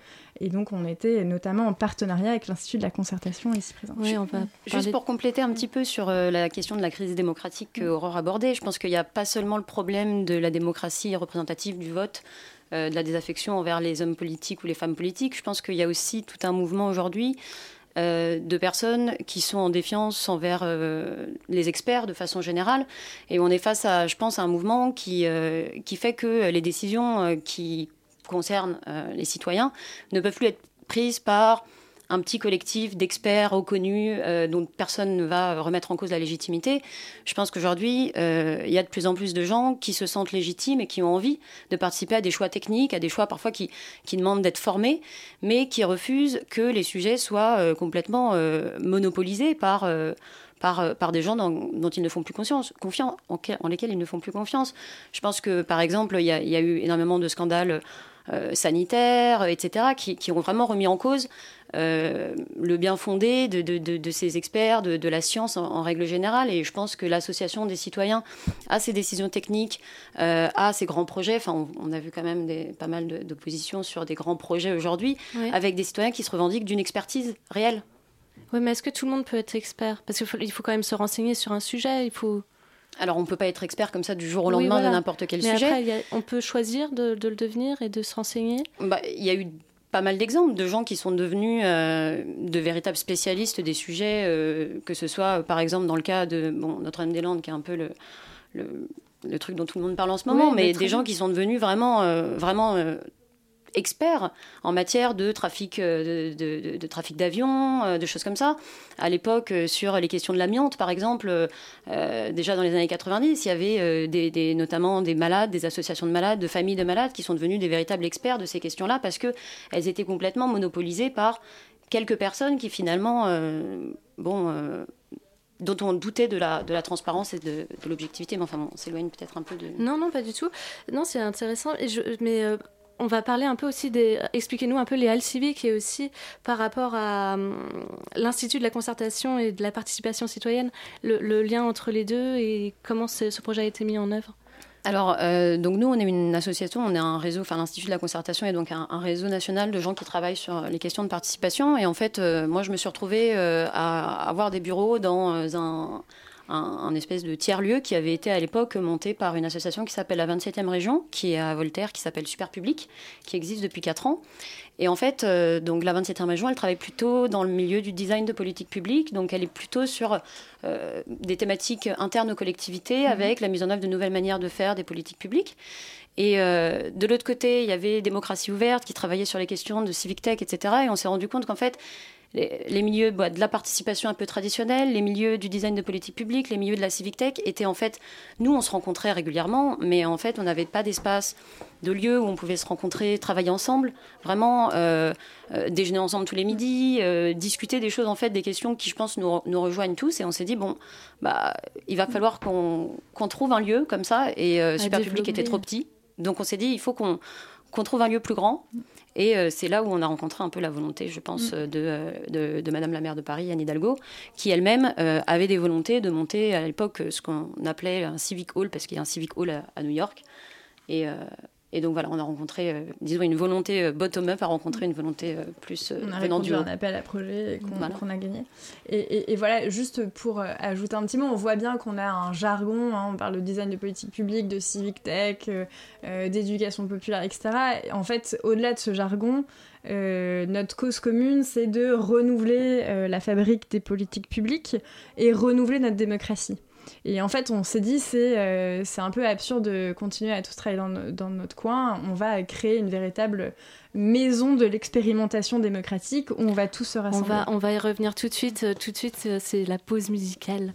et donc, on était notamment en partenariat avec l'Institut de la concertation ici présent. Oui, on va Juste pour compléter un petit peu sur euh, la question de la crise démocratique qu'Aurore abordait, je pense qu'il n'y a pas seulement le problème de la démocratie représentative du vote, euh, de la désaffection envers les hommes politiques ou les femmes politiques. Je pense qu'il y a aussi tout un mouvement aujourd'hui euh, de personnes qui sont en défiance envers les experts de façon générale. Et on est face à, je pense, à un mouvement qui, qui fait que les décisions qui concerne euh, les citoyens ne peuvent plus être prises par un petit collectif d'experts reconnus euh, dont personne ne va remettre en cause la légitimité. Je pense qu'aujourd'hui, euh, il y a de plus en plus de gens qui se sentent légitimes et qui ont envie de participer à des choix techniques, à des choix parfois qui, qui demandent d'être formés, mais qui refusent que les sujets soient complètement monopolisés par... Par, par, des gens dont ils ne font plus confiance, en, lesquels ils ne font plus confiance. Je pense que, par exemple, il y, a eu énormément de scandales euh, sanitaires, etc., qui, ont vraiment remis en cause euh, le bien fondé de, ces experts, de, la science en, règle générale. Et je pense que l'association des citoyens à ces décisions techniques, euh, à ces grands projets, enfin, on, a vu quand même des, pas mal d'oppositions sur des grands projets aujourd'hui, avec des citoyens qui se revendiquent d'une expertise réelle. Oui, mais est-ce que tout le monde peut être expert? Parce qu'il faut, il faut quand même se renseigner sur un sujet, il faut... Alors, on ne peut pas être expert comme ça du jour au lendemain de n'importe quel mais sujet. Après, on peut choisir de, le devenir et de se renseigner. Bah, Il y a eu pas mal d'exemples de gens qui sont devenus euh, de véritables spécialistes des sujets, euh, que ce soit par exemple dans le cas de bon, Notre-Dame-des-Landes, qui est un peu le, le, truc dont tout le monde parle en ce moment, mais, des gens qui sont devenus vraiment, euh, vraiment experts en matière de trafic euh, de, trafic d'avions, euh, de choses comme ça. À l'époque, euh, sur les questions de l'amiante, par exemple, déjà dans les années 90, il y avait notamment des malades, des associations de malades, de familles de malades qui sont devenus des véritables experts de ces questions-là parce qu'elles étaient complètement monopolisées par quelques personnes qui finalement, bon dont on doutait de la, de la transparence et de, l'objectivité. Mais enfin, on s'éloigne peut-être un peu de... Non, non, pas du tout. Non, c'est intéressant. Mais on va parler un peu aussi des. Expliquez-nous un peu les halles civiques et aussi par rapport à hum, l'Institut de la concertation et de la participation citoyenne, le, lien entre les deux et comment ce, projet a été mis en œuvre? Alors, euh, donc nous, on est une association, on est un réseau, enfin l'Institut de la concertation est donc un, réseau national de gens qui travaillent sur les questions de participation. Et en fait, euh, moi, je me suis retrouvée euh, à avoir des bureaux dans un un, espèce de tiers-lieu qui avait été à l'époque monté par une association qui s'appelle la 27e région, qui est à Voltaire, qui s'appelle Super Public, qui existe depuis 4 ans. Et en fait, euh, donc la 27e région, elle travaille plutôt dans le milieu du design de politique publique, donc elle est plutôt sur euh, des thématiques internes aux collectivités, mhm. avec la mise en œuvre de nouvelles manières de faire des politiques publiques. Et euh, de l'autre côté, il y avait Démocratie ouverte qui travaillait sur les questions de civic tech, etc. Et on s'est rendu compte qu'en fait, les, milieux bah, de la participation un peu traditionnelle, les milieux du design de politique publique, les milieux de la civic tech étaient en fait, nous on se rencontrait régulièrement, mais en fait on n'avait pas d'espace, de lieu où on pouvait se rencontrer, travailler ensemble, vraiment euh, euh, déjeuner ensemble tous les midis, euh, discuter des choses en fait, des questions qui je pense nous, nous rejoignent tous, et on s'est dit bon, bah il va falloir qu'on trouve un lieu comme ça, et Super Public était trop petit, donc on s'est dit il faut qu'on qu'on trouve un lieu plus grand. Et euh, c'est là où on a rencontré un peu la volonté, je pense, mm. euh, de, de, Madame la maire de Paris, Anne Hidalgo, qui elle-même euh, avait des volontés de monter à l'époque ce qu'on appelait un civic hall, parce qu'il y a un civic hall à, à New York. Et, et donc voilà, on a rencontré, euh, disons, une volonté euh, bottom-up à rencontrer une volonté euh, plus on a venant du un appel à projet qu'on a gagné. Et, et, voilà, juste pour ajouter un petit mot, on voit bien qu'on a un jargon, hein, on parle de design de politique publique, de civic tech, d'éducation populaire, etc. en fait, au-delà de ce jargon, notre cause commune, c'est de renouveler la fabrique des politiques publiques et renouveler notre démocratie. Et en fait, on s'est dit, c'est euh, un peu absurde de continuer à tous travailler dans, dans, notre coin. On va créer une véritable maison de l'expérimentation démocratique où on va tous se rassembler. On va, on va y revenir tout de suite. Euh, tout de suite, euh, c'est la pause musicale.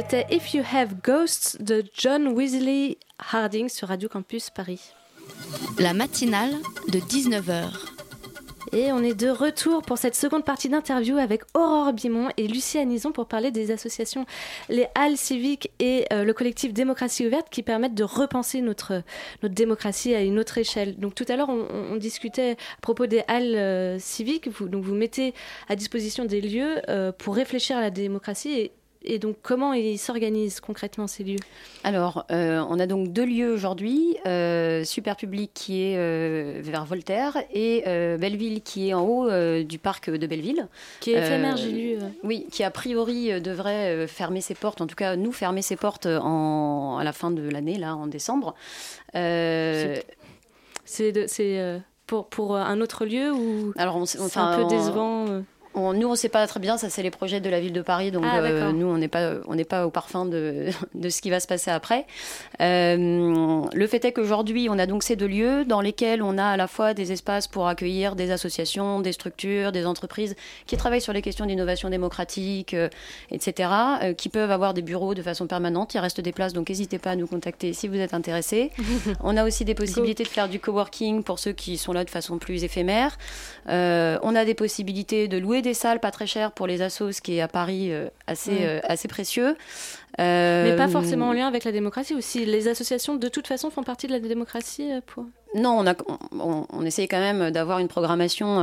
C'était If You Have Ghosts de John Weasley Harding sur Radio Campus Paris. La matinale de 19h. Et on est de retour pour cette seconde partie d'interview avec Aurore Bimon et Lucie Anison pour parler des associations, les halles civiques et euh, le collectif Démocratie ouverte qui permettent de repenser notre, notre démocratie à une autre échelle. Donc tout à l'heure, on, discutait à propos des halles euh, civiques. Vous, donc vous mettez à disposition des lieux euh, pour réfléchir à la démocratie et et donc, comment ils s'organisent concrètement ces lieux? Alors, euh, on a donc deux lieux aujourd'hui euh, Super Public qui est euh, vers Voltaire et Belleville qui est en haut du parc de Belleville. Qui est éphémère, j'ai lu. Oui, qui a priori devrait fermer ses portes, en tout cas, nous fermer ses portes en, à la fin de l'année, là, en décembre. C'est pour, pour un autre lieu ou Alors, c'est un peu décevant nous, on ne sait pas très bien, ça c'est les projets de la ville de Paris, donc ah, euh, nous, on n'est pas, on n'est pas au parfum de, de, ce qui va se passer après. Euh, le fait est qu'aujourd'hui, on a donc ces deux lieux dans lesquels on a à la fois des espaces pour accueillir des associations, des structures, des entreprises qui travaillent sur les questions d'innovation démocratique, euh, etc., qui peuvent avoir des bureaux de façon permanente. Il reste des places, donc n'hésitez pas à nous contacter si vous êtes intéressés. on a aussi des possibilités de faire du coworking pour ceux qui sont là de façon plus éphémère. on a des possibilités de louer des salles pas très chères pour les assos, ce qui est à Paris euh, assez, euh, assez précieux. Mais pas euh, forcément en lien avec la démocratie aussi. Les associations, de toute façon, font partie de la démocratie pour... Non, on, a, on, on essaye quand même d'avoir une programmation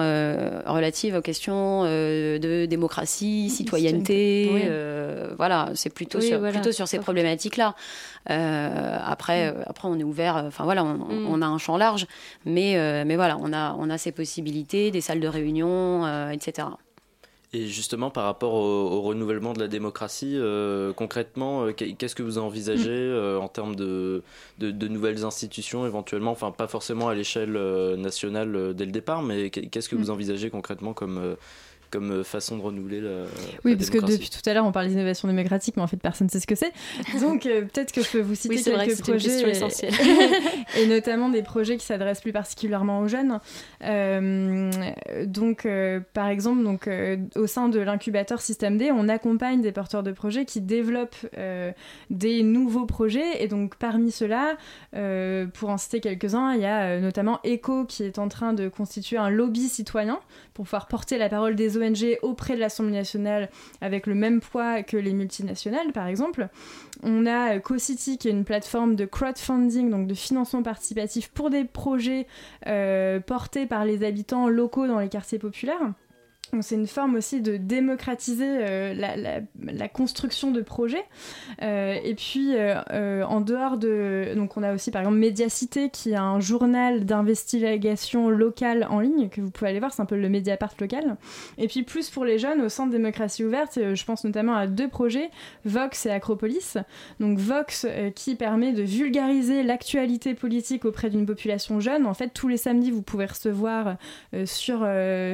relative aux questions de démocratie, citoyenneté. voilà, c'est plutôt, sur, plutôt sur ces problématiques-là. après, mm. après, on est ouvert. Enfin voilà, on, mm. on, a un champ large, mais, mais voilà, on a, on a ces possibilités, des salles de réunion, etc. Et justement, par rapport au, renouvellement de la démocratie, euh, concrètement, euh, qu'est-ce que vous envisagez mm. euh, en termes de, de, nouvelles institutions éventuellement Enfin, pas forcément à l'échelle nationale dès le départ, mais qu'est-ce que vous mm. envisagez concrètement comme comme euh, façon de renouveler la. Oui, parce que depuis tout à l'heure, on parle d'innovation démocratique, mais en fait, personne ne sait ce que c'est. Donc, euh, peut-être que je peux vous citer quelques projets. Et, et, notamment des projets qui s'adressent plus particulièrement aux jeunes. Euh, donc, par exemple, donc, au sein de l'incubateur Système D, on accompagne des porteurs de projets qui développent des nouveaux projets. Et donc, parmi ceux-là, pour en citer quelques-uns, il y a notamment ECO qui est en train de constituer un lobby citoyen pour pouvoir porter la parole des ONG auprès de l'Assemblée nationale avec le même poids que les multinationales, par exemple. On a CoCity qui est une plateforme de crowdfunding, donc de financement participatif pour des projets euh, portés par les habitants locaux dans les quartiers populaires c'est une forme aussi de démocratiser euh, la, construction de projets. Euh, et puis, euh, en dehors de... Donc on a aussi par exemple Médiacité, qui est un journal d'investigation locale en ligne, que vous pouvez aller voir, c'est un peu le Mediapart local. Et puis plus pour les jeunes, au Centre Démocratie Ouverte, je pense notamment à deux projets, Vox et Acropolis. Donc Vox, qui permet de vulgariser l'actualité politique auprès d'une population jeune. En fait, tous les samedis, vous pouvez recevoir sur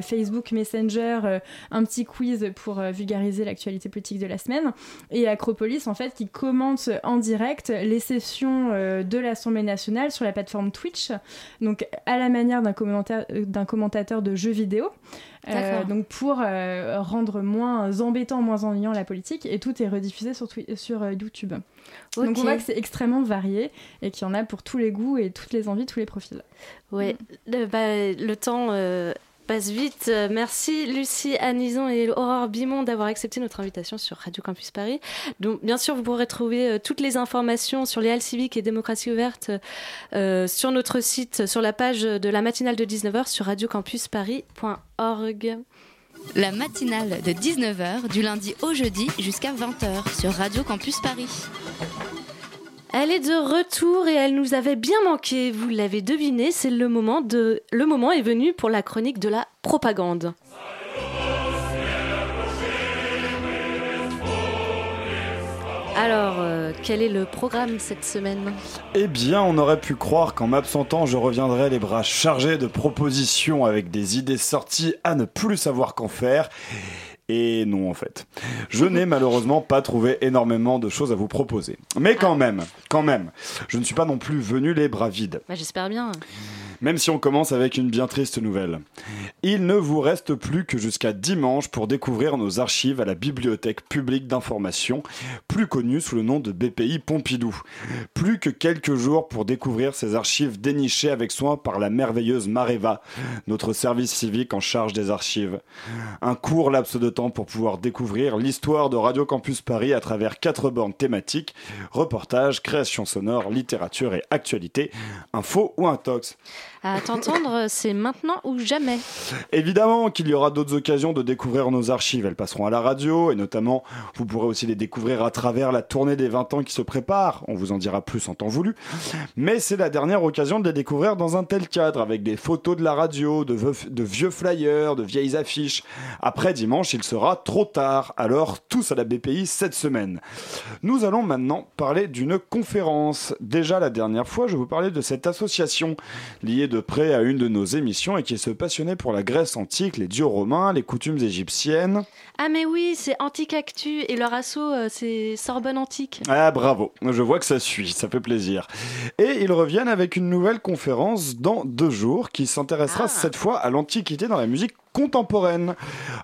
Facebook Messenger euh, un petit quiz pour euh, vulgariser l'actualité politique de la semaine. Et Acropolis, en fait, qui commente en direct les sessions euh, de l'Assemblée nationale sur la plateforme Twitch, donc à la manière d'un commentateur de jeux vidéo. donc pour rendre moins embêtant, moins ennuyant la politique, et tout est rediffusé sur, sur YouTube. Donc on voit que c'est extrêmement varié et qu'il y en a pour tous les goûts et toutes les envies, tous les profils. Oui, le, bah, le temps vite. Euh, merci Lucie Anison et Aurore Bimon d'avoir accepté notre invitation sur Radio Campus Paris. Donc, bien sûr, vous pourrez trouver euh, toutes les informations sur les halles civiques et démocratie ouverte euh, sur notre site, sur la page de la matinale de 19h sur radiocampusparis.org. La matinale de 19h du lundi au jeudi jusqu'à 20h sur Radio Campus Paris. Elle est de retour et elle nous avait bien manqué. Vous l'avez deviné, c'est le moment de le moment est venu pour la chronique de la propagande. Alors, euh, quel est le programme cette semaine? Eh bien, on aurait pu croire qu'en m'absentant, je reviendrais les bras chargés de propositions avec des idées sorties à ne plus savoir qu'en faire. Et non, en fait. Je n'ai malheureusement pas trouvé énormément de choses à vous proposer. Mais quand même, quand même, je ne suis pas non plus venu les bras vides. Bah, J'espère bien. Même si on commence avec une bien triste nouvelle. Il ne vous reste plus que jusqu'à dimanche pour découvrir nos archives à la Bibliothèque publique d'information, plus connue sous le nom de BPI Pompidou. Plus que quelques jours pour découvrir ces archives dénichées avec soin par la merveilleuse Mareva, notre service civique en charge des archives. Un court laps de temps pour pouvoir découvrir l'histoire de Radio Campus Paris à travers quatre bornes thématiques, reportages, création sonore, littérature et actualité, info ou intox. À t'entendre, c'est maintenant ou jamais. Évidemment qu'il y aura d'autres occasions de découvrir nos archives. Elles passeront à la radio et notamment, vous pourrez aussi les découvrir à travers la tournée des 20 ans qui se prépare. On vous en dira plus en temps voulu. Mais c'est la dernière occasion de les découvrir dans un tel cadre, avec des photos de la radio, de, vieux flyers, de vieilles affiches. Après dimanche, il sera trop tard. Alors, tous à la BPI cette semaine. Nous allons maintenant parler d'une conférence. Déjà la dernière fois, je vous parlais de cette association liée de près à une de nos émissions et qui se passionnait pour la Grèce antique, les dieux romains, les coutumes égyptiennes. Ah mais oui, c'est Antique Actu et leur assaut, euh, c'est Sorbonne Antique. Ah bravo, je vois que ça suit, ça fait plaisir. Et ils reviennent avec une nouvelle conférence dans deux jours qui s'intéressera ah. cette fois à l'Antiquité dans la musique contemporaine.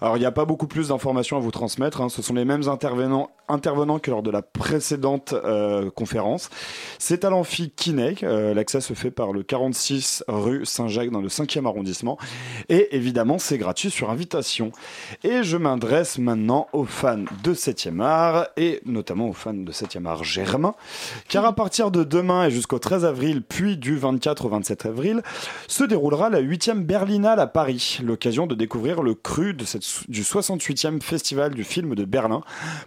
Alors il n'y a pas beaucoup plus d'informations à vous transmettre, hein. ce sont les mêmes intervenants, intervenants que lors de la précédente euh, conférence. C'est à l'amphi Kiné, euh, l'accès se fait par le 46 rue Saint-Jacques dans le 5e arrondissement, et évidemment c'est gratuit sur invitation. Et je m'adresse maintenant aux fans de 7e art, et notamment aux fans de 7e art germain, car à partir de demain et jusqu'au 13 avril, puis du 24 au 27 avril, se déroulera la 8e Berlinale à Paris, l'occasion de découvrir le cru de cette, du 68e Festival du film de Berlin,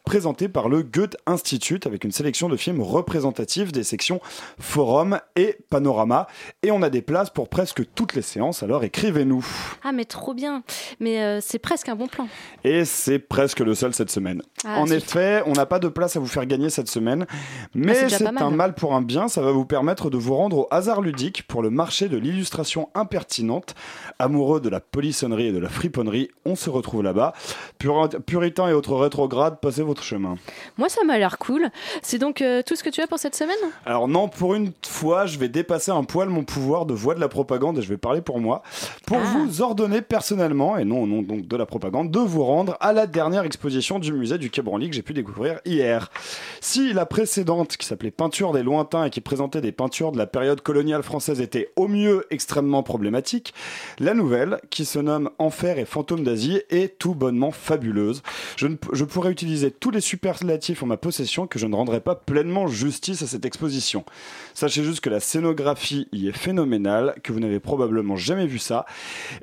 présenté par le Goethe Institut avec une sélection de films représentatifs des sections Forum et Panorama. Et on a des places pour presque toutes les séances, alors écrivez-nous. Ah mais trop bien, mais euh, c'est presque un bon plan. Et c'est presque le seul cette semaine. Ah, en effet, on n'a pas de place à vous faire gagner cette semaine, mais ah, c'est un mal pour un bien, ça va vous permettre de vous rendre au hasard ludique pour le marché de l'illustration impertinente, amoureux de la polissonnerie et de la friponnerie. On se retrouve là-bas. Puritain et autres rétrogrades, passez votre chemin. Moi, ça m'a l'air cool. C'est donc euh, tout ce que tu as pour cette semaine? Alors non, pour une fois, je vais dépasser un poil mon pouvoir de voix de la propagande et je vais parler pour moi. Pour ah. vous ordonner personnellement, et non au nom donc de la propagande, de vous rendre à la dernière exposition du musée du Quai Branly que j'ai pu découvrir hier. Si la précédente, qui s'appelait Peinture des lointains et qui présentait des peintures de la période coloniale française, était au mieux extrêmement problématique, la nouvelle, qui se nomme En Enfer et Fantôme d'Asie est tout bonnement fabuleuse. Je, je pourrais utiliser tous les superlatifs en ma possession que je ne rendrai pas pleinement justice à cette exposition. Sachez juste que la scénographie y est phénoménale, que vous n'avez probablement jamais vu ça,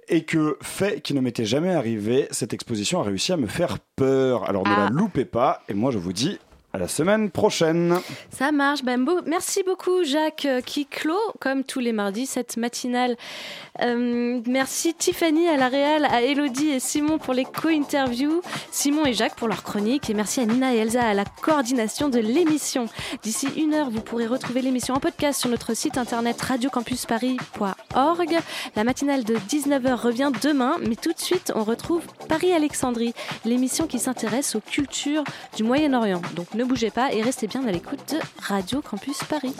et que, fait qui ne m'était jamais arrivé, cette exposition a réussi à me faire peur. Alors ne la ah. loupez pas, et moi je vous dis à la semaine prochaine. Ça marche. Ben, merci beaucoup, Jacques, euh, qui clôt, comme tous les mardis, cette matinale. Euh, merci Tiffany à la Réal, à Elodie et Simon pour les co-interviews, Simon et Jacques pour leur chronique, et merci à Nina et Elsa à la coordination de l'émission. D'ici une heure, vous pourrez retrouver l'émission en podcast sur notre site internet radiocampusparis.org. La matinale de 19h revient demain, mais tout de suite, on retrouve Paris-Alexandrie, l'émission qui s'intéresse aux cultures du Moyen-Orient. Donc ne bougez pas et restez bien à l'écoute de Radio Campus Paris.